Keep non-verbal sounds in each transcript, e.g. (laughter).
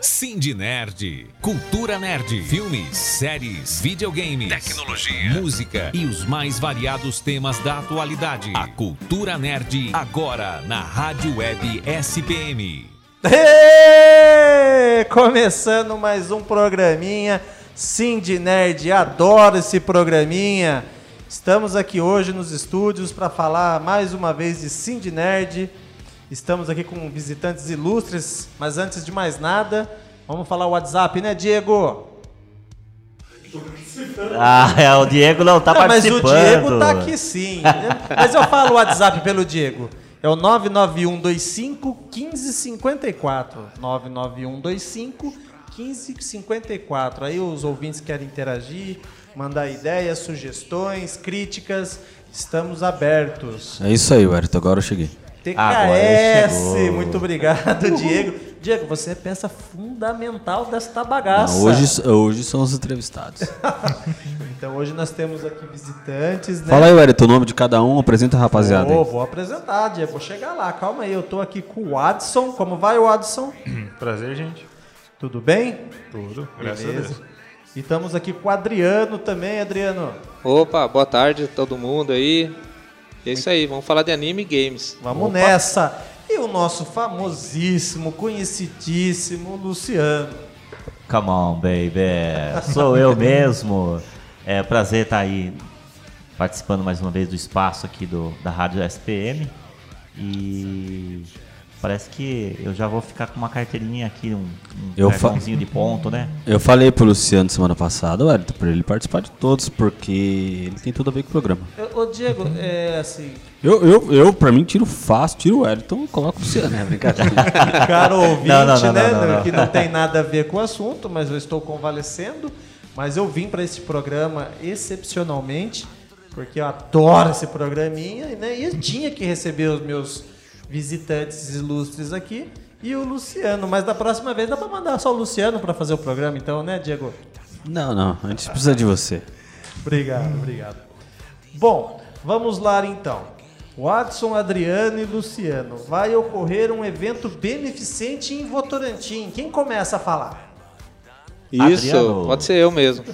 Cindy Nerd, cultura nerd, filmes, séries, videogames, tecnologia, música e os mais variados temas da atualidade. A cultura nerd agora na Rádio Web SPM. Ê, Começando mais um programinha Cindy Nerd, adoro esse programinha. Estamos aqui hoje nos estúdios para falar mais uma vez de Cindy Nerd. Estamos aqui com visitantes ilustres, mas antes de mais nada, vamos falar o WhatsApp, né, Diego? Ah, é, o Diego não tá Não, mas participando. o Diego tá aqui sim. mas eu falo o WhatsApp pelo Diego. É o 99125 1554. 99125 1554. Aí os ouvintes querem interagir, mandar ideias, sugestões, críticas. Estamos abertos. É isso aí, Wellington. Agora eu cheguei. TKS, chegou. muito obrigado, Diego. Diego, você é peça fundamental desta bagaça. Não, hoje, hoje são os entrevistados. (laughs) Então hoje nós temos aqui visitantes, né? Fala aí, Wellington, o nome de cada um, apresenta a rapaziada. Vou, aí. vou apresentar, Diego. Vou chegar lá. Calma aí, eu tô aqui com o Adson. Como vai, o Adson? (clears throat) Prazer, gente. Tudo bem? Tudo, graças a Beleza. Deus. E estamos aqui com o Adriano também, Adriano. Opa, boa tarde a todo mundo aí. É isso aí, vamos falar de anime e games. Vamos nessa. E o nosso famosíssimo, conhecidíssimo Luciano. Come on, baby. Sou eu (laughs) mesmo. É prazer estar aí participando mais uma vez do espaço aqui do, da Rádio SPM. E parece que eu já vou ficar com uma carteirinha aqui, um, um cartãozinho de ponto, né? Eu falei pro Luciano semana passada, Wellington, pra ele participar de todos, porque ele tem tudo a ver com o programa. Ô, ô, Diego, é assim, Eu, eu, eu pra mim, tiro fácil, tiro o Wellington e coloco o Luciano. É brincadeira. (laughs) caro ouvinte, Não, não, não, né? não, não, não. Que não tem nada a ver com o assunto, mas eu estou convalescendo. Mas eu vim para esse programa excepcionalmente, porque eu adoro esse programinha, né? E eu tinha que receber os meus visitantes ilustres aqui e o Luciano. Mas da próxima vez dá para mandar só o Luciano para fazer o programa, então, né, Diego? não, não, a gente precisa de você. Obrigado, obrigado. Bom, vamos lá então. Watson, Adriano e Luciano. Vai ocorrer um evento beneficente em Votorantim. Quem começa a falar? Isso, Adriano. pode ser eu mesmo.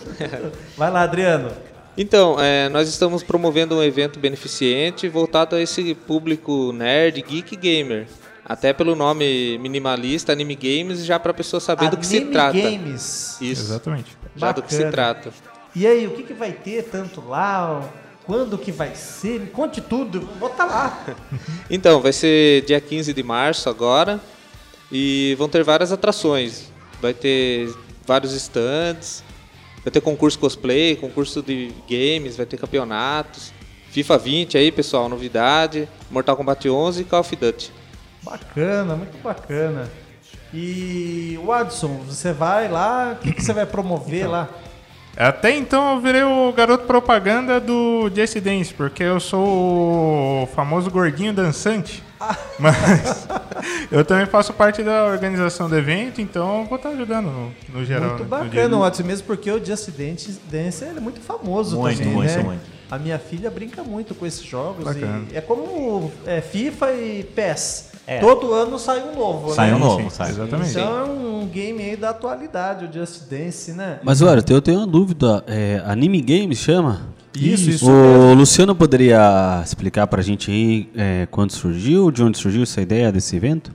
Vai lá, Adriano. Então, é, nós estamos promovendo um evento beneficente voltado a esse público nerd, geek gamer. Até pelo nome minimalista, Anime Games, já para a pessoa saber do que se Anime trata. Games. Isso, Exatamente. já do que se Bacana. trata. E aí, o que, que vai ter tanto lá? Quando que vai ser? Me conte tudo. Estar lá. (laughs) Então, vai ser dia 15 de março agora e vão ter várias atrações. Vai ter vários stands, vai ter concurso cosplay, concurso de games, vai ter campeonatos. FIFA 20 aí, pessoal, novidade. Mortal Kombat 11 e Call of Duty. Bacana, muito bacana. E Watson, você vai lá? O que, que você vai promover lá? Até então eu virei o garoto propaganda do Jesse Dance, porque eu sou o famoso gordinho dançante. (laughs) Mas eu também faço parte da organização do evento, então eu vou estar ajudando no, no geral. Muito né, bacana. Watson, mesmo porque o Just Dance, Dance ele é muito famoso Muito, também, muito, né? muito. A minha filha brinca muito com esses jogos. E é como é, FIFA e PES. É. Todo ano sai um novo, Sai né? um novo, Sim, sai. Exatamente. Então é um game aí da atualidade, o Just Dance, né? Mas, Wellington, eu tenho uma dúvida. É, Anime Games chama? Isso, isso O Luciano poderia explicar pra gente aí é, quando surgiu, de onde surgiu essa ideia desse evento?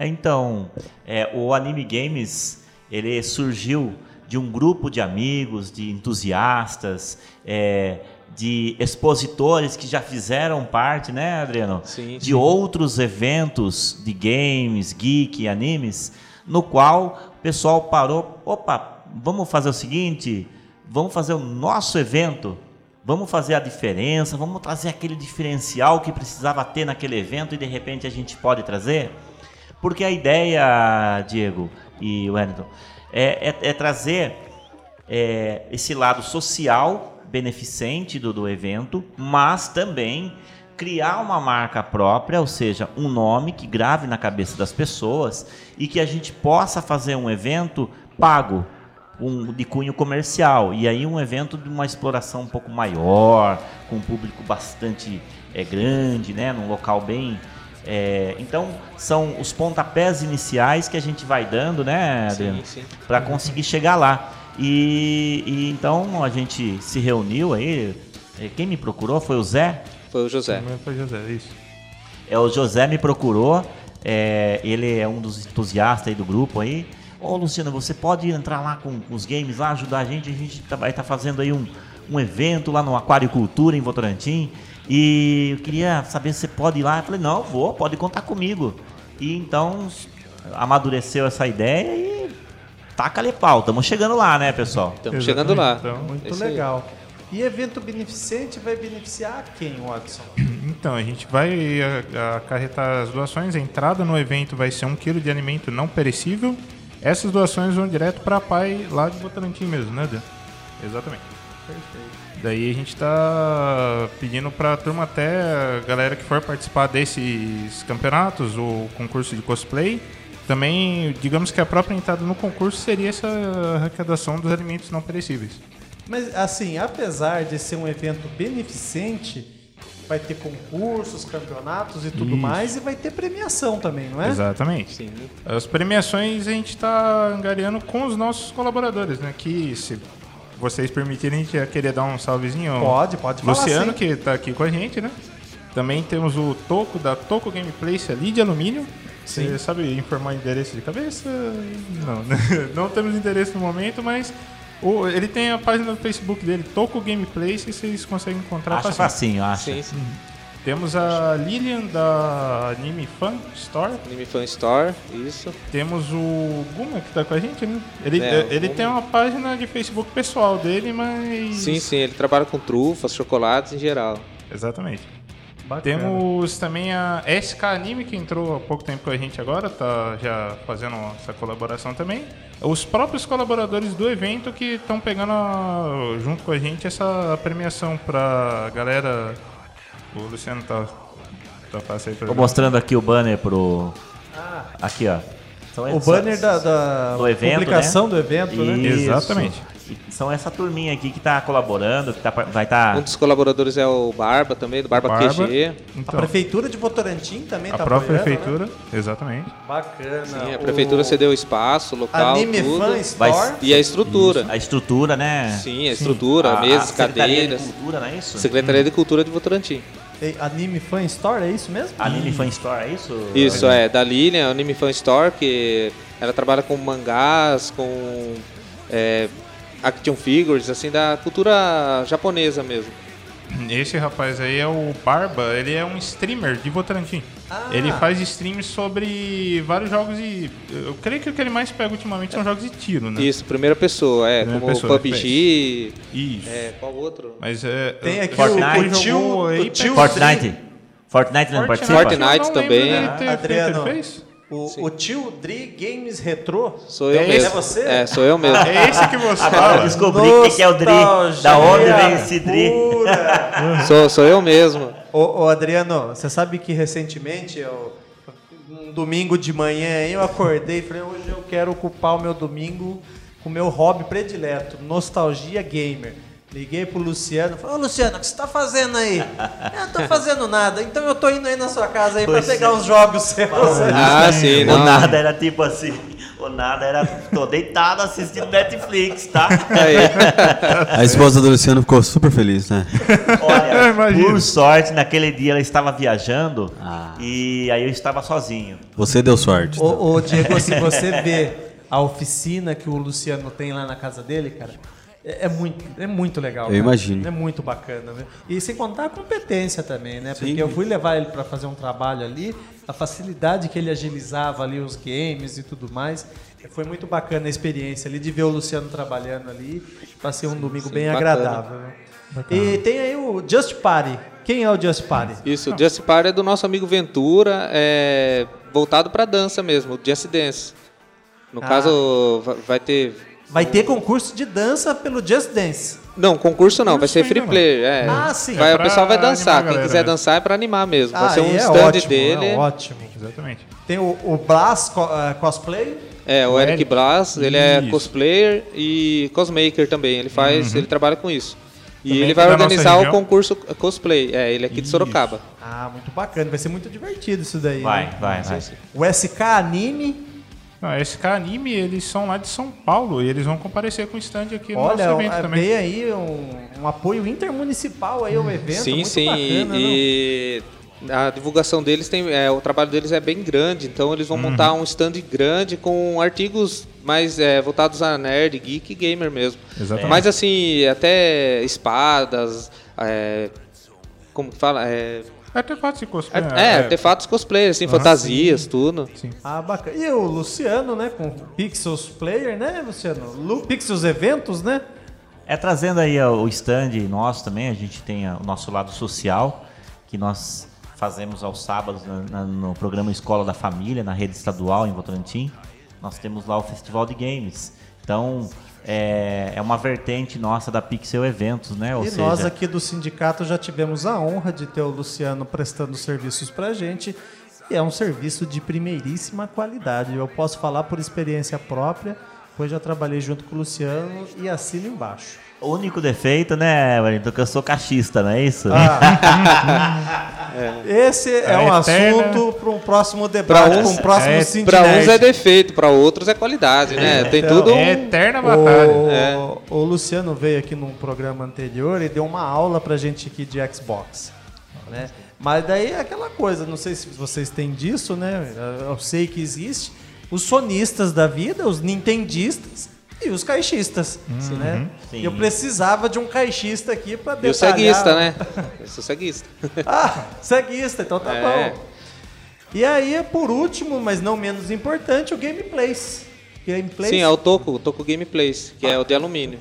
Então, é, o Anime Games ele surgiu de um grupo de amigos, de entusiastas, é, de expositores que já fizeram parte, né, Adriano? Sim, de sim. outros eventos de games, geek e animes, no qual o pessoal parou, opa, vamos fazer o seguinte, vamos fazer o nosso evento, vamos fazer a diferença, vamos trazer aquele diferencial que precisava ter naquele evento e de repente a gente pode trazer. Porque a ideia, Diego e Wellington, é, é- é trazer é, esse lado social beneficente do, do evento, mas também criar uma marca própria, ou seja, um nome que grave na cabeça das pessoas e que a gente possa fazer um evento pago, um, de cunho comercial. E aí um evento de uma exploração um pouco maior, com um público bastante é, grande, né, num local bem É, então, são os pontapés iniciais que a gente vai dando, né, Adriano? Para conseguir chegar lá. E, e então a gente se reuniu aí. É, Quem me procurou foi o Zé. Foi o José. Foi José, isso. É, o José me procurou, é, ele é um dos entusiastas aí do grupo aí. Ô Luciano, você pode entrar lá com, os games lá, ajudar a gente? A gente tá- vai estar fazendo aí um, um evento lá no Aquário Cultura em Votorantim. E eu queria saber se você pode ir lá. Eu falei, não, vou, pode contar comigo. E então amadureceu essa ideia e taca-lhe pau. Estamos chegando lá, né, pessoal? Estamos chegando lá. Então, Muito Esse aí. legal. E evento beneficente vai beneficiar quem, Watson? Então, a gente vai a- acarretar as doações. A entrada no evento vai ser um quilo de alimento não perecível. Essas doações vão direto para a PAI lá de Votorantim mesmo, né, Dan? Exatamente. Daí a gente tá pedindo pra turma até a galera que for participar desses campeonatos, o concurso de cosplay. Também, digamos que a própria entrada no concurso seria essa arrecadação dos alimentos não perecíveis. Mas, assim, apesar de ser um evento beneficente, vai ter concursos, campeonatos e tudo Isso. mais, e vai ter premiação também, não é? Exatamente. Sim. As premiações a gente está angariando com os nossos colaboradores, né? Que se vocês permitirem, a gente ia querer dar um salvezinho. ao Pode, pode falar Luciano, sim. que está aqui com a gente, né? Também temos o Toco, da Toco Gameplace ali de alumínio. Sim. Você sabe informar endereço de cabeça? Não, né? (laughs) não temos endereço no momento, mas o- ele tem a página do Facebook dele, Toco Gameplace, e vocês conseguem encontrar Acha facinho. facinho, acha. Sim, sim. Temos a Lilian da Anime Fan Store. Anime Fan Store, isso. Temos o Guma que tá com a gente, né? Ele, É, ele tem uma página de Facebook pessoal dele, mas. Sim, sim, ele trabalha com trufas, chocolates em geral. Exatamente. Bacana. Temos também a SK Anime, que entrou há pouco tempo com a gente agora, tá já fazendo essa colaboração também. Os próprios colaboradores do evento que estão pegando a- junto com a gente essa premiação pra galera. O Luciano tá, tá fácil aí pra Tô mostrando aqui o banner pro. Ah. Aqui, ó. São O banner da, da do evento, publicação né? do evento, né? Isso. Exatamente. São essa turminha aqui que tá colaborando, que tá, vai estar. Um dos colaboradores é o Barba também, do Barba, Barba. QG. A Então, prefeitura de Votorantim também a tá própria apoiando, prefeitura, Né? exatamente. Bacana. Sim, a O prefeitura cedeu espaço, local, Anime tudo. Fan Vai- Store. E a estrutura. A estrutura, né? Sim, a estrutura, A- mesas, a Secretaria cadeiras. De cultura, não é isso? Secretaria de Cultura de Votorantim. Anime Fan Store, é isso mesmo? Anime Fan Store, é isso? Isso, é, da Lilian, Anime Fan Store, que ela trabalha com mangás, com é, action figures, assim, da cultura japonesa mesmo. Esse rapaz aí é o Barba, ele é um streamer de Votorantim. Ah. Ele faz streams sobre vários jogos e. Eu creio que o que ele mais pega ultimamente são jogos de tiro, né? Isso, primeira pessoa, é, Primeira como pessoa, PUBG, Isso. é, qual outro? Mas é. Tem aqui Fortnite. o, o tio, o tio Fortnite. Fortnite não participa? Fortnite não lembro também. Ah, Adriano. fez? O, o tio Dri Games Retro. Sou eu É mesmo. esse você? É, sou eu mesmo. É esse que você Agora fala. descobri quem que é o Dri. Da onde vem esse Dri? (laughs) Sou, sou eu mesmo. ô, ô, Adriano, você sabe que recentemente, eu, um domingo de manhã, eu acordei e falei, hoje eu quero ocupar o meu domingo com o meu hobby predileto, nostalgia gamer. Liguei pro Luciano, falei, ô Luciano, o que você tá fazendo aí? (laughs) eu não tô fazendo nada, então eu tô indo aí na sua casa aí pra Pois pegar é. uns jogos seus. Ah, sim, O não. nada era tipo assim. O nada era. Tô deitado assistindo Netflix, tá? Aí. (laughs) A esposa do Luciano ficou super feliz, né? Olha, (laughs) Imagina. por sorte, naquele dia ela estava viajando Ah. e aí eu estava sozinho. Você deu sorte. então. Ô, ô, Diego, se você vê a oficina que o Luciano tem lá na casa dele, cara, é, é muito, é muito legal. Eu cara. imagino. É muito bacana. Né? E sem contar a competência também, né? Porque Sim. eu fui levar ele para fazer um trabalho ali, a facilidade que ele agilizava ali os games e tudo mais. Foi muito bacana a experiência ali de ver o Luciano trabalhando ali. Passei um domingo sim, bem bacana. agradável. né? E tem aí o Just Party. Quem é o Just Party? Isso, o Just Party é do nosso amigo Ventura, é voltado pra dança mesmo, o Just Dance. No Ah. caso, va- vai ter. Vai ter concurso de dança pelo Just Dance. Não, concurso não, vai ser free player. É. Ah, sim. Vai, É o pessoal vai dançar. animar a Quem galera, quiser né? dançar é pra animar mesmo. Ah, vai ser um aí é stand ótimo, dele. É ótimo. Exatamente. Tem o, o Blas co- eh, Cosplay. É, o O Eric Eric. Blas, ele é Isso. cosplayer e cosmaker também. Ele faz, Uhum. ele trabalha com isso. E Também ele vai da nossa organizar o região? concurso cosplay. É, ele é aqui de Isso. Sorocaba. Ah, muito bacana. Vai ser muito divertido isso daí. Vai, né? vai, vai. O SK Anime, Não, SK Anime, eles são lá de São Paulo e eles vão comparecer com stand aqui no olha, nosso evento é, também. veio aí um, um apoio intermunicipal aí ao evento. sim, muito sim. bacana, e a divulgação deles tem. É, o trabalho deles é bem grande, então eles vão Uhum. montar um stand grande com artigos mais é, voltados a nerd, geek e gamer mesmo. Exatamente. Mas assim, até espadas, é, como que fala? É, Artefatos de cosplay. é, artefatos cosplay, assim, fantasias, tudo. Sim. Ah, bacana. E o Luciano, né, com o Pixels Player, né, Luciano? Lu Pixels Eventos, né? É trazendo aí o stand nosso também, a gente tem o nosso lado social, que nós fazemos aos sábados na- na- no programa Escola da Família, na rede estadual em Votorantim. Nós temos lá o Festival de Games. Então, é, é uma vertente nossa da Pixel Eventos, né? Ou e seja, nós aqui do sindicato já tivemos a honra de ter o Luciano prestando serviços pra gente. E é um serviço de primeiríssima qualidade. Eu posso falar por experiência própria, pois já trabalhei junto com o Luciano e assino embaixo. o único defeito, né, Wellington, que eu sou cachista, não é isso? (laughs) Esse é, É um eterna- assunto para um próximo debate, para um próximo é- Para uns é defeito, para outros é qualidade, né? Tem então, tudo. É um- eterna batalha. O, É. o Luciano veio aqui num programa anterior e deu uma aula pra gente aqui de Xbox. Né? Mas daí é aquela coisa, não sei se vocês têm disso, né? Eu sei que existe. Os sonistas da vida, os nintendistas e os caixistas. Né? Sim. Eu precisava de um caixista aqui pra E o detalhar. ceguista, né? Eu sou ceguista. (laughs) Ah, ceguista, então tá É. bom. E aí, por último, mas não menos importante, o Gameplays. Gameplays, Sim, é o Toco, o Toco Gameplays, que é o de alumínio.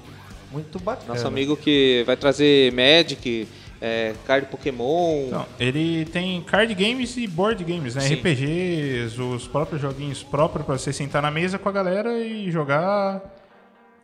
muito bacana. Nosso amigo que vai trazer Magic, é, card Pokémon. Então, ele tem card games e board games, né? Sim. RPGs, os próprios joguinhos próprios pra você sentar na mesa com a galera e jogar.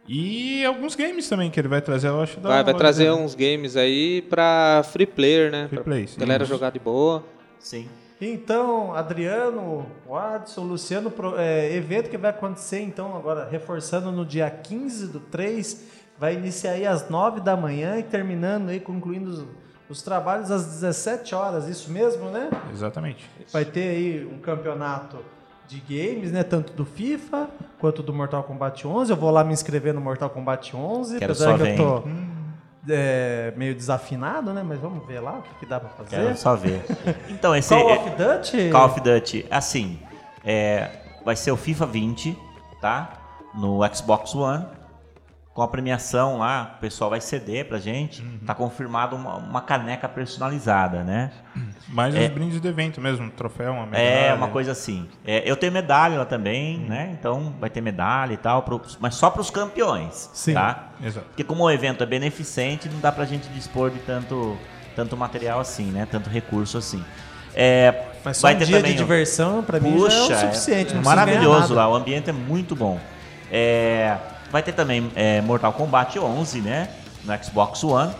E alguns games também que ele vai trazer, eu acho. da vai, vai trazer né? uns games aí pra free player, né? Free pra play, sim. galera Isso. jogar de boa. Sim. Então, Adriano, Watson, Luciano, é, evento que vai acontecer, então, agora, reforçando no dia 15 do 3, vai iniciar aí às 9 da manhã e terminando aí, concluindo os, os trabalhos às 17 horas, isso mesmo, né? Exatamente. Vai ter aí um campeonato de games, né? Tanto do FIFA quanto do Mortal Kombat 11. Eu vou lá me inscrever no Mortal Kombat 11, Quero apesar só que ver, eu tô é, meio desafinado, né? Mas vamos ver lá o que, que dá pra fazer. Quero só ver. Então, esse Call é- of Duty? Call of Duty, assim, é, vai ser o FIFA 20, tá? No Xbox One. Com a premiação lá, o pessoal vai ceder pra gente. Tá confirmado uma, uma caneca personalizada, né? (clears throat) Mais É. os brindes do evento mesmo, um troféu, uma medalha. É, uma coisa assim. É, eu tenho medalha lá também, né? Então vai ter medalha e tal, pro- mas só pros campeões, Sim. tá? Exato. Porque como o evento é beneficente, não dá pra gente dispor de tanto, tanto material assim, né? Tanto recurso assim. É, Mas só vai um ter dia também de diversão, pra mim, Puxa, já é o é- suficiente. é maravilhoso nada. lá, o ambiente é muito bom. É, vai ter também é, Mortal Kombat 11, né? No Xbox One,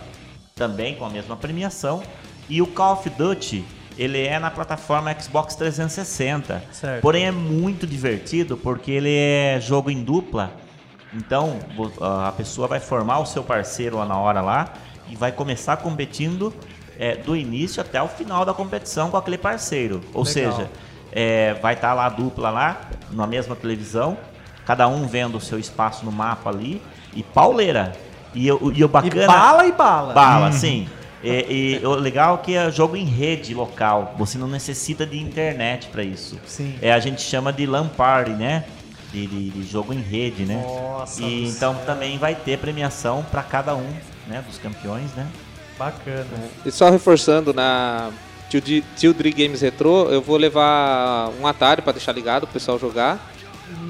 também com a mesma premiação. E o Call of Duty, ele é na plataforma Xbox 360. Certo. Porém é muito divertido porque ele é jogo em dupla. Então a pessoa vai formar o seu parceiro lá na hora lá e vai começar competindo é, do início até o final da competição com aquele parceiro. Ou Legal. seja, é, vai estar lá a dupla lá, na mesma televisão, cada um vendo o seu espaço no mapa ali, e pauleira. E, o- e o E bacana. bala e bala. Bala, sim. E, e o legal é que é jogo em rede local. Você não necessita de internet para isso. Sim. É, a gente chama de LAN party, né? De, de- de jogo em rede, né? Nossa E então céu. também vai ter premiação para cada um, né? Dos campeões, né? Bacana. E só reforçando na Tildri Games Retro, eu vou levar um Atari pra deixar ligado pro pessoal jogar.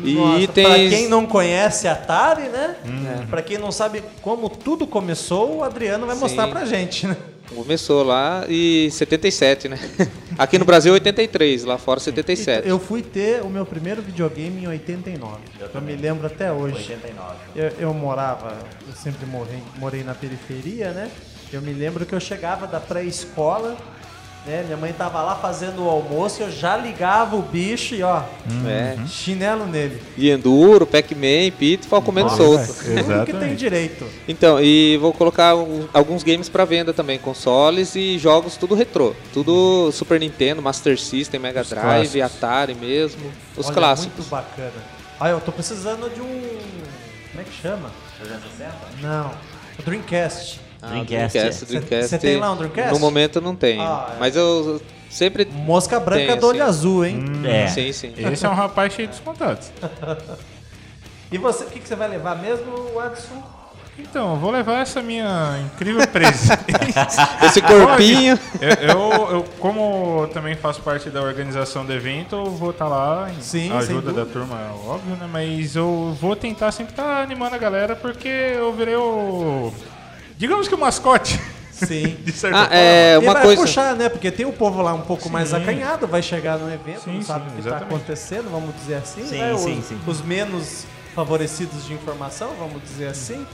E Nossa, itens. Pra quem não conhece Atari, né? Uhum. Pra quem não sabe como tudo começou, o Adriano vai Sim. mostrar pra gente, né? Começou lá e 77, né? (laughs) Aqui no Brasil 83, lá fora 77. Eu fui ter o meu primeiro videogame em 89. Eu, me lembro até hoje. 89. Eu, eu morava, eu sempre morei, morei na periferia, né? Eu me lembro que eu chegava da pré-escola né? Minha mãe tava lá fazendo o almoço, eu já ligava o bicho e ó, É. chinelo nele. E Enduro, Pac-Man, Pitfall comendo solto. Tudo que tem direito. Então, e vou colocar alguns games pra venda também, consoles e jogos tudo retrô. Tudo Super Nintendo, Master System, Mega Os Drive, clássicos. Atari mesmo. Os Olha, clássicos. Muito bacana. Olha, eu tô precisando de um. Como é que chama? Não. O Dreamcast. Ah, Dreamcast, Dreamcast, é. Dreamcast. Cê- cê tem lá um Dreamcast? No momento eu não tenho. Ah, é. Mas eu sempre. Mosca branca Tenho, do olho sim. azul, hein? É. Sim, sim. Esse é um rapaz cheio dos contatos. (laughs) E você, o que, que você vai levar mesmo, Watson? Então, eu vou levar essa minha incrível presente. (laughs) Esse corpinho. eu, eu, eu, como também faço parte da organização do evento, eu vou estar lá em Sim, ajuda da turma, óbvio, né? Mas eu vou tentar sempre estar animando a galera, porque eu virei o. Digamos que o mascote. Sim. (laughs) De certa Ah, forma. é E uma vai coisa. puxar, né? Porque tem o povo lá um pouco mais Sim. acanhado, vai chegar no evento, Sim, não sabe sim, o que está acontecendo, vamos dizer assim. Sim, né? Os, sim, sim. os menos favorecidos de informação, vamos dizer assim.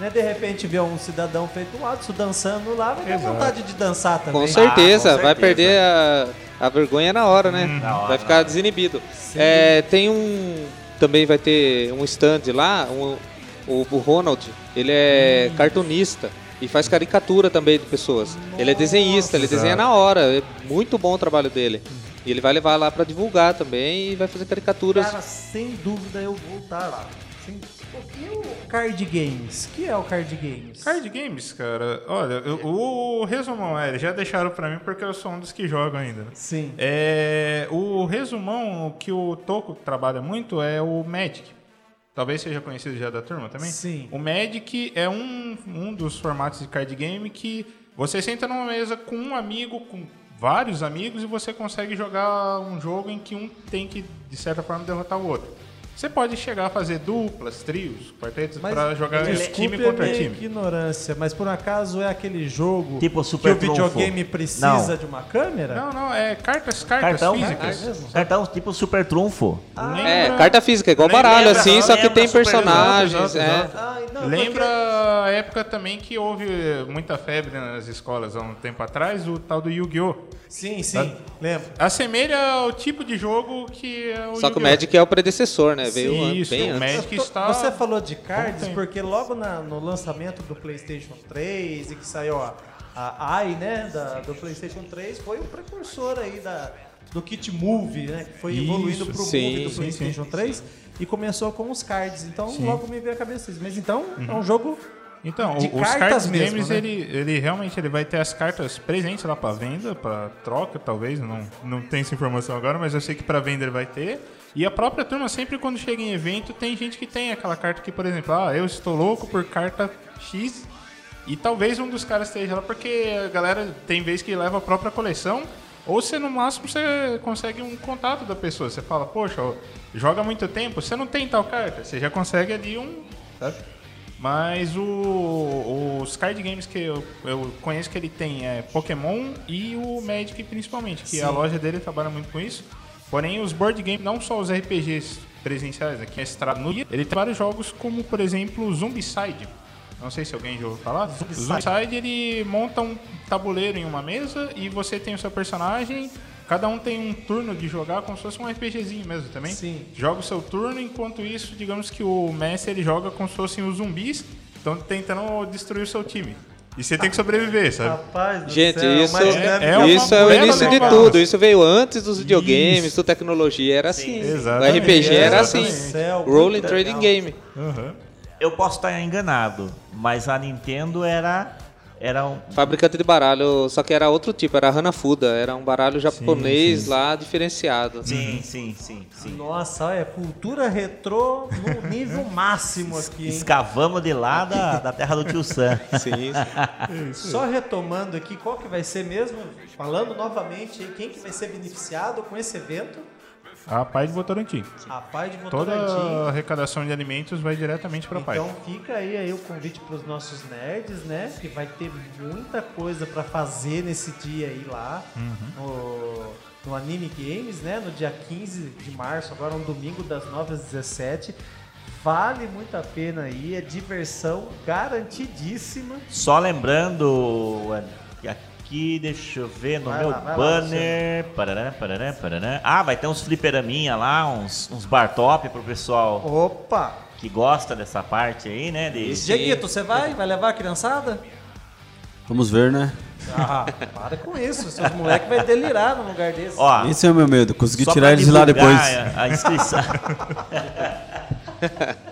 Né? De repente vê um cidadão feito um Watson dançando lá, vai ter Exato. vontade de dançar também. Com certeza, Ah, com vai certeza. perder a, a vergonha na hora, né? Na hora, vai ficar desinibido. É, tem um. Também vai ter um stand lá, um- o, o Ronald, ele é Hum. cartunista e faz caricatura também de pessoas. Ele é desenhista, ele desenha na hora, é muito bom o trabalho dele. E ele vai levar lá pra divulgar também e vai fazer caricaturas. Cara, sem dúvida eu vou estar lá. Sem... E o card games? O que é o card games? Card games, cara, olha, eu- o resumão, é, eles já deixaram pra mim porque eu sou um dos que jogam ainda. Sim. É, o resumão o que o Toco trabalha muito é o Magic. Talvez seja conhecido já da turma também. Sim. O Magic é um, um dos formatos de card game que você senta numa mesa com um amigo, com vários amigos, e você consegue jogar um jogo em que um tem que, de certa forma, derrotar o outro. Você pode chegar a fazer duplas, trios, quartetos Mas para jogar time a contra minha time. ignorância, mas por acaso é aquele jogo Tipo Super que o Trunfo. videogame precisa Não. de uma câmera? Não, não, é cartas, cartas Cartão? físicas. mesmo? Cartão tipo super trunfo. É, Lembra- carta física, igual Lembra- baralho, lembra- assim, só que tem personagens. Exato, é. exato. Ai, não, Lembra a época também que houve muita febre nas escolas há um tempo atrás, o tal do Yu-Gi-Oh! Sim, sim, lembro. Assemelha ao tipo de jogo que é o Só que o! Magic é o predecessor, né? Veio an- Isso, bem o antes. Magic está... Você falou de cards porque logo na- no lançamento do PlayStation 3 e que saiu a, a AI, né, da- do PlayStation 3, foi o precursor aí da, do kit Move, né, que foi Isso, evoluindo pro sim, Move do sim, PlayStation 3 e começou com os cards. Então Sim. logo me veio a cabeça isso. Mas então é um jogo Então, de os cartas mesmo, games, né? ele, ele realmente ele vai ter as cartas presentes lá para venda, para troca, talvez, não, não tem essa informação agora, mas eu sei que para venda ele vai ter. E a própria turma, sempre quando chega em evento, tem gente que tem aquela carta que, por exemplo, ah, eu estou louco por carta X, e talvez um dos caras esteja lá porque a galera tem vez que leva a própria coleção, ou você no máximo você consegue um contato da pessoa. Você fala, poxa, joga muito tempo, você não tem tal carta, você já consegue ali um. Sabe? Mas o- os card games que eu, eu conheço que ele tem é Pokémon e o Magic principalmente, que a loja dele trabalha muito com isso. Porém, os board games, não só os RPGs presenciais, aqui é estrada no dia, ele tem vários jogos como, por exemplo, o Zombicide. Não sei se alguém já ouviu falar. Zombicide, ele monta um tabuleiro em uma mesa e você tem o seu personagem, cada um tem um turno de jogar como se fosse um RPGzinho mesmo também. Sim. Joga o seu turno, enquanto isso, digamos que o mestre ele joga como se fossem os zumbis, estão tentando destruir o seu time. E você tem que sobreviver, sabe? Rapaz do Gente, céu, isso, é- é isso é o início de tudo. Isso veio antes dos videogames, Isso. tudo tecnologia era assim. Exatamente, O RPG era assim. Céu, Rolling Trading. Game. Aham. Eu posso estar enganado, mas a Nintendo era era um Fabricante de baralho, só que era outro tipo, era Hanafuda, era um baralho japonês lá diferenciado. Sim, sim, sim, sim. Nossa, olha, cultura retrô no (laughs) nível máximo aqui, hein? Escavamos de lá da, da terra do tio Sam. (laughs) Sim, Só retomando aqui, qual que vai ser mesmo, falando novamente, aí, quem que vai ser beneficiado com esse evento? A Pai de Votorantim. A Pai de Toda a Votorantim. arrecadação de alimentos vai diretamente para a Pai. Então fica aí, aí o convite para os nossos nerds, né? Que vai ter muita coisa para fazer nesse dia aí lá no, no Anime Games, né? No dia 15 de março, agora um domingo das 9 às 17. Vale muito a pena aí, é diversão garantidíssima. Só lembrando que a- aqui, deixa eu ver no Vai meu lá, vai lá, banner. Parará, parará, parará. Ah, vai ter uns fliperaminha lá, uns, uns bar top pro pessoal Opa! que gosta dessa parte aí, né? De... Dieguito, você vai? Vai levar a criançada? Vamos ver, né? Ah, para com isso. Seus moleques vão delirar num lugar desse. Ó, Esse é o meu medo, conseguir só tirar eles lá depois. A, a inscrição. (laughs)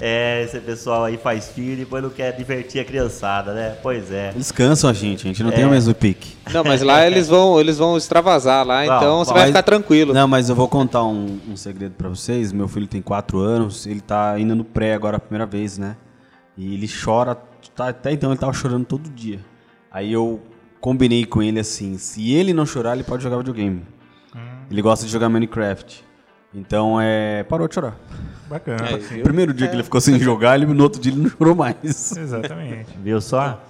é, esse pessoal aí faz filho e depois não quer divertir a criançada, né? Pois é. Eles cansam a gente, a gente não É. tem o mesmo pique. Não, mas lá eles vão, eles vão extravasar lá, Vão, então você vai Mas- ficar tranquilo. Não, mas eu vou contar um, um segredo pra vocês. Meu filho tem 4 anos, ele tá indo no pré agora a primeira vez, né? E ele chora, tá- até então ele tava chorando todo dia. Aí eu combinei com ele assim, se ele não chorar, ele pode jogar videogame. Ele gosta de jogar Minecraft. Então, é, parou de chorar. Bacana. É, assim. primeiro dia que ele ficou sem jogar, ele, no outro dia ele não chorou mais. Exatamente. Viu só?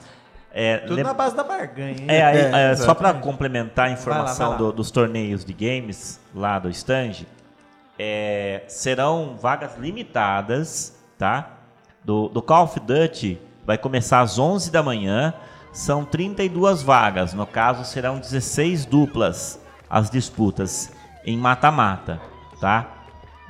É, Tudo lem- na base da barganha, hein? É, aí, É, é, só para complementar a informação Vai lá, vai lá. do- dos torneios de games lá do stand, é, serão vagas limitadas, tá? Do, do Call of Duty vai começar às 11 da manhã, são 32 vagas, no caso serão 16 duplas as disputas em mata-mata, tá?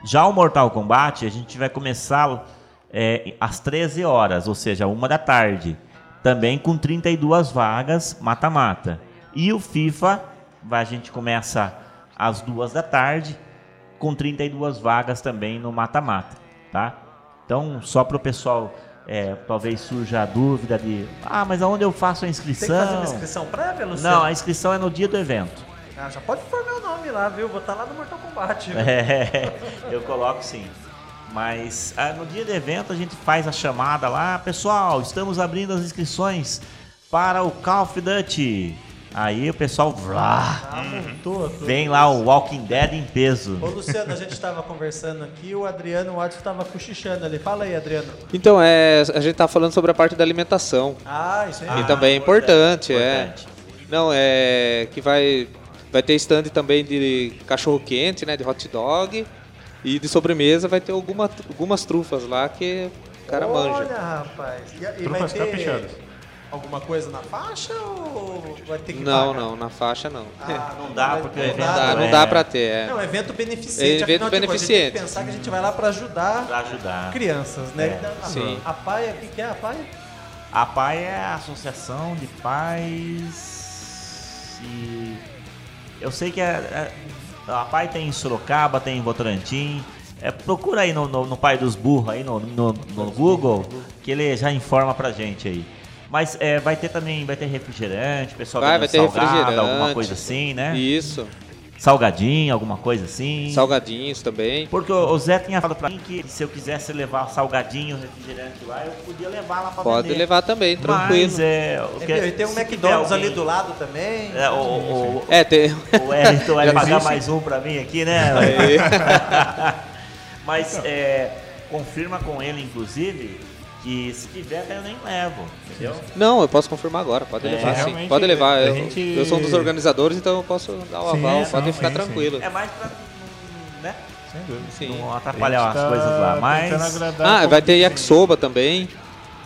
Já o Mortal Kombat a gente vai começar é, às 13 horas, ou seja, uma da tarde, também com 32 vagas mata-mata. E o FIFA, a gente começa às duas da tarde, com 32 vagas também no mata-mata, tá? Então, só para o pessoal, é, talvez surja a dúvida de, ah, mas aonde eu faço a Tem que fazer inscrição? uma inscrição prévia, Luciano? Não, a inscrição é no dia do evento. Ah, já pode pôr meu nome lá, viu? Vou estar lá no Mortal Kombat. (laughs) É, eu coloco sim. Mas ah, no dia do evento a gente faz a chamada lá, pessoal, estamos abrindo as inscrições para o Call of Duty. Aí o pessoal vrá, Ah, montou tudo. vem lá o Walking Dead em peso. Ô, Luciano, a gente estava conversando aqui, o Adriano Watson estava cochichando ali. Fala aí, Adriano. Então, é, a gente tá falando sobre a parte da alimentação. Ah, isso aí. e também é importante, importante. é. Não, é que vai vai ter stand também de cachorro quente, né, de hot dog e de sobremesa vai ter alguma, algumas trufas lá que o cara Olha, manja. rapaz. E, e vai Trufas ter caprichadas. alguma coisa na faixa ou vai ter que Não, pagar? não, na faixa não. Ah, (laughs) Não dá, vai- porque não evento Não dá, é- não dá pra ter, é. Não, evento beneficente. É evento afinal de contas, A gente tem beneficente. que pensar que a gente vai lá para ajudar Para ajudar. crianças, né? É, Então, a- sim. A PAI, o que que é a PAI? A PAI é a Associação de Pais e eu sei que é- é- a PAI tem em Sorocaba, tem em Votorantim. É, procura aí no, no, no Pai dos Burros aí no, no, no Google que ele já informa pra gente aí. Mas é, vai ter também, vai ter refrigerante, pessoal Vai, vai ter salgado, refrigerante. alguma coisa assim, né? Isso. Salgadinho, alguma coisa assim. Salgadinhos também. Porque o o Zé tinha falado pra mim que se eu quisesse levar salgadinho, refrigerante lá, eu podia levar lá pra Pode vender. levar também, tranquilo. Mas é. o que- E tem um McDonald's alguém- ali do lado também. É, o, o, É, tem. o Wellington vai (laughs) pagar existe? mais um pra mim aqui, né? Aí. (laughs) Mas é, confirma com ele, inclusive, que se tiver até eu nem levo. Entendeu? Não, eu posso confirmar agora, pode É, levar sim. Pode levar. Eu, gente- eu sou um dos organizadores, então eu posso dar o Sim, aval, sim, podem ficar sim, sim. tranquilo. É mais pra. Né? Sem dúvida. Sim. Não atrapalhar as tá coisas lá. Mas. Ah, vai ter yakisoba também.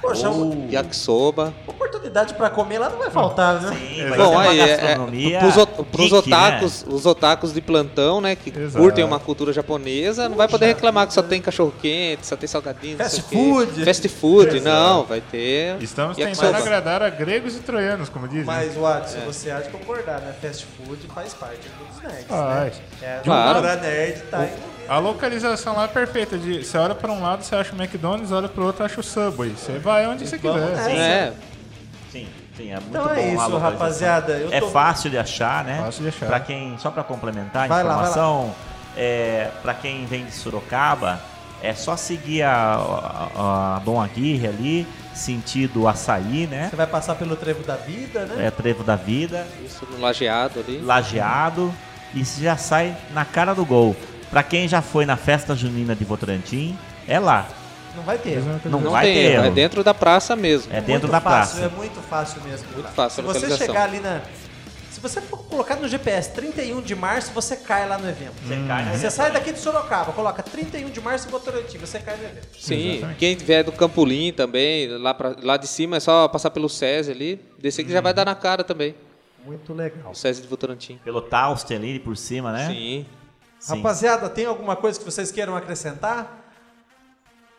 Poxa, Oh. Yakisoba. oportunidade para comer lá não vai faltar, né? Sim, Exato. vai Bom, uma aí, é, é, gastronomia. pros, o- pros geek, otakus, né? os otakus de plantão, né, que Exato. curtem uma cultura japonesa, não vai poder reclamar que só tem cachorro quente, só tem salgadinho, Fast o food. Fast food, não, vai ter. Estamos yakisoba. tentando agradar a gregos e troianos, como dizem. Mas, Watson, você há de concordar, né? Fast food faz parte dos nerds, Faz. né? É, a Claro. nerd tá envolvida. A localização lá é perfeita. De, você olha para um lado, você acha o McDonald's, olha para o outro, acha o Subway. Você vai onde você quiser. É, Sim, sim, é muito Então bom é isso, rapaziada. Eu É tô- fácil de achar, né? Fácil de achar. Pra quem, só para complementar a Vai lá, vai lá. informação, é, para quem vem de Sorocaba, é só seguir a, a, a Dom Aguirre ali, sentido açaí, né? Você vai passar pelo trevo da vida, né? É Trevo da Vida, isso no lajeado ali. lajeado, e você já sai na cara do gol. Pra quem já foi na festa junina de Votorantim, é lá. Não vai ter. Não, Não vai tem, ter é dentro da praça mesmo. É dentro Muito da fácil, praça. É muito fácil mesmo. Muito fácil Se você chegar ali na, Se você for colocar no GPS 31 de março, você cai lá no evento. Você cai no Aí você sai daqui de Sorocaba, coloca 31 de março em Votorantim, você cai no evento. Sim, Exatamente. quem vier do Campolim também, lá, pra, lá de cima é só passar pelo SESI ali, descer que já vai dar na cara também. Muito legal. O SESI de Votorantim. Pelo Tausten ali por cima, né? Sim. Sim. Rapaziada, tem alguma coisa que vocês queiram acrescentar?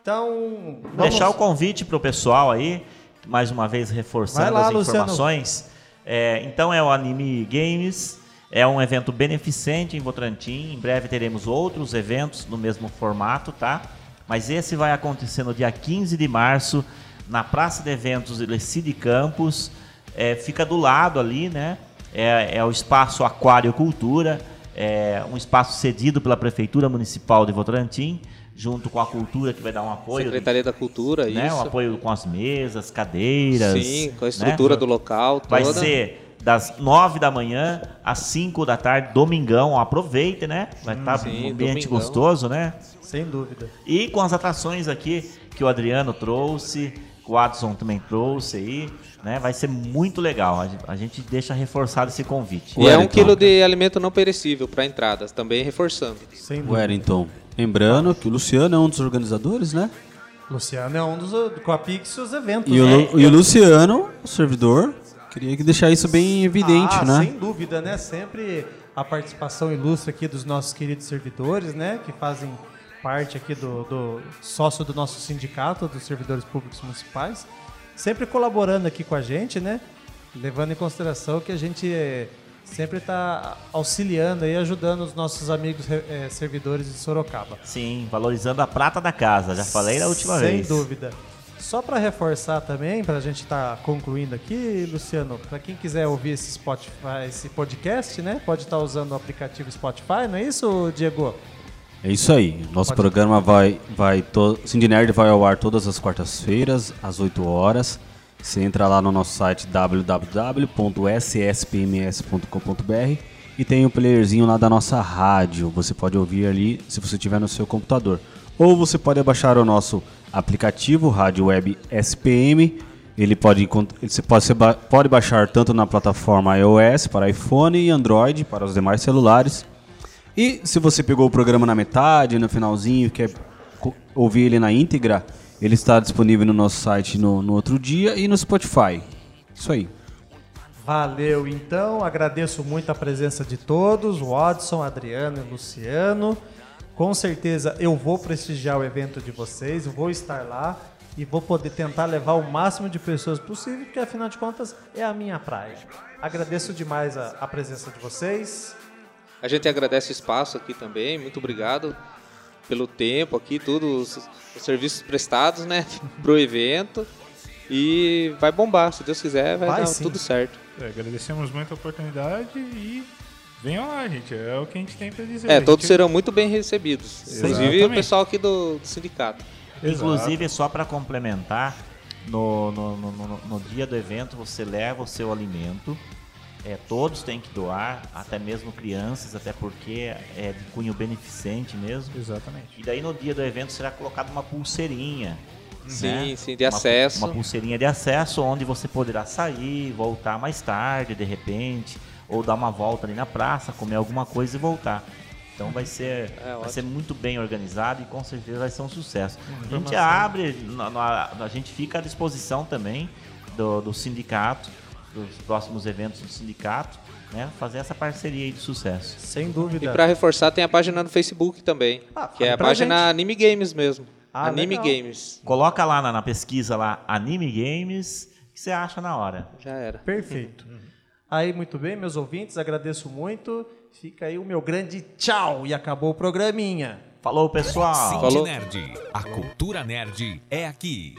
Então, vamos... Deixar o convite para o pessoal aí, mais uma vez reforçando lá, as informações. É, então é o Anime Games, é um evento beneficente em Votorantim. Em breve teremos outros eventos no mesmo formato, tá? Mas esse vai acontecer no dia 15 de março, na Praça de Eventos Lecide Campos. É, fica do lado ali, né? É, é o espaço Aquário Cultura, é um espaço cedido pela Prefeitura Municipal de Votorantim, junto com a Cultura, que vai dar um apoio. Secretaria da Cultura, né? isso. Um apoio com as mesas, cadeiras. Sim, com a né? estrutura do local toda. Vai ser das 9 da manhã às 5 da tarde, domingão. Aproveite, né? Vai estar sim, um ambiente domingão. gostoso, né? Sem dúvida. E com as atrações aqui que o Adriano trouxe, que o Adson também trouxe aí, né? Vai ser muito legal. A gente- deixa reforçado esse convite. E é um quilo de alimento não perecível para entradas, também reforçando. Sem O dúvida. Wellington. Lembrando que o Luciano é um dos organizadores, né? Luciano é um dos com a Pix os eventos. E o, né? Lu- e o Luciano, o servidor, queria que deixar isso bem evidente, ah, né? Sem dúvida, né? Sempre a participação ilustre aqui dos nossos queridos servidores, né? Que fazem parte aqui do, do sócio do nosso sindicato dos servidores públicos municipais, sempre colaborando aqui com a gente, né? Levando em consideração que a gente eh, sempre está auxiliando e ajudando os nossos amigos eh, servidores de Sorocaba. Sim, valorizando a prata da casa. Já falei da última Sem vez. dúvida. Só para reforçar também, para a gente estar concluindo aqui, Luciano, para quem quiser ouvir esse Spotify, esse podcast, né, pode estar usando o aplicativo Spotify, não é isso, Diego? É isso aí. Nosso Pode- programa vai, vai to... Cindy Nerd vai ao ar todas as quartas-feiras, às 8 horas. Você entra lá no nosso site www.sspms.com.br e tem o playerzinho lá da nossa rádio. Você pode ouvir ali se você tiver no seu computador. Ou você pode baixar o nosso aplicativo Rádio Web SPM. Ele pode, você pode, pode baixar tanto na plataforma iOS para iPhone e Android para os demais celulares. E se você pegou o programa na metade, no finalzinho, quer ouvir ele na íntegra, ele está disponível no nosso site no, no outro dia e no Spotify. Isso aí. Valeu, então. Agradeço muito a presença de todos, Watson, Adriano e Luciano. Com certeza eu vou prestigiar o evento de vocês, vou estar lá e vou poder tentar levar o máximo de pessoas possível, porque afinal de contas é a minha praia. Agradeço demais a, a presença de vocês. A gente agradece o espaço aqui também, muito obrigado pelo tempo aqui, tudo, os, os serviços prestados, né, (laughs) pro evento. E vai bombar, se Deus quiser, vai, Vai dar sim. tudo certo. É, agradecemos muito a oportunidade e venham lá, gente. É o que a gente tem pra dizer. É, A todos gente- serão muito bem recebidos. Inclusive o Exatamente. pessoal aqui do, do sindicato. Exato. Inclusive, só para complementar, no, no, no, no- no dia do evento você leva o seu alimento. É, todos têm que doar, até mesmo crianças, até porque é de cunho beneficente mesmo. Exatamente. E daí no dia do evento será colocada uma pulseirinha. Sim, né? sim, de Uma- acesso. Uma pulseirinha de acesso onde você poderá sair, voltar mais tarde, de repente, ou dar uma volta ali na praça, comer alguma coisa e voltar. Então vai ser, É, vai ótimo. ser muito bem organizado e com certeza vai ser um sucesso. A gente informação. abre, na- na- a gente fica à disposição também do, do sindicato, dos próximos eventos do sindicato, né? Fazer essa parceria aí de sucesso. Sem E dúvida. pra reforçar, tem a página no Facebook também, Ah, que é a página gente. Anime Games mesmo. Ah, Anime legal. Games. Coloca lá na, na pesquisa lá Anime Games, que você acha na hora. Já era. Perfeito. Aí, muito bem, meus ouvintes, agradeço muito. Fica aí o meu grande tchau e acabou o programinha. Falou, pessoal! Cindy Falou. Nerd. A cultura nerd é aqui.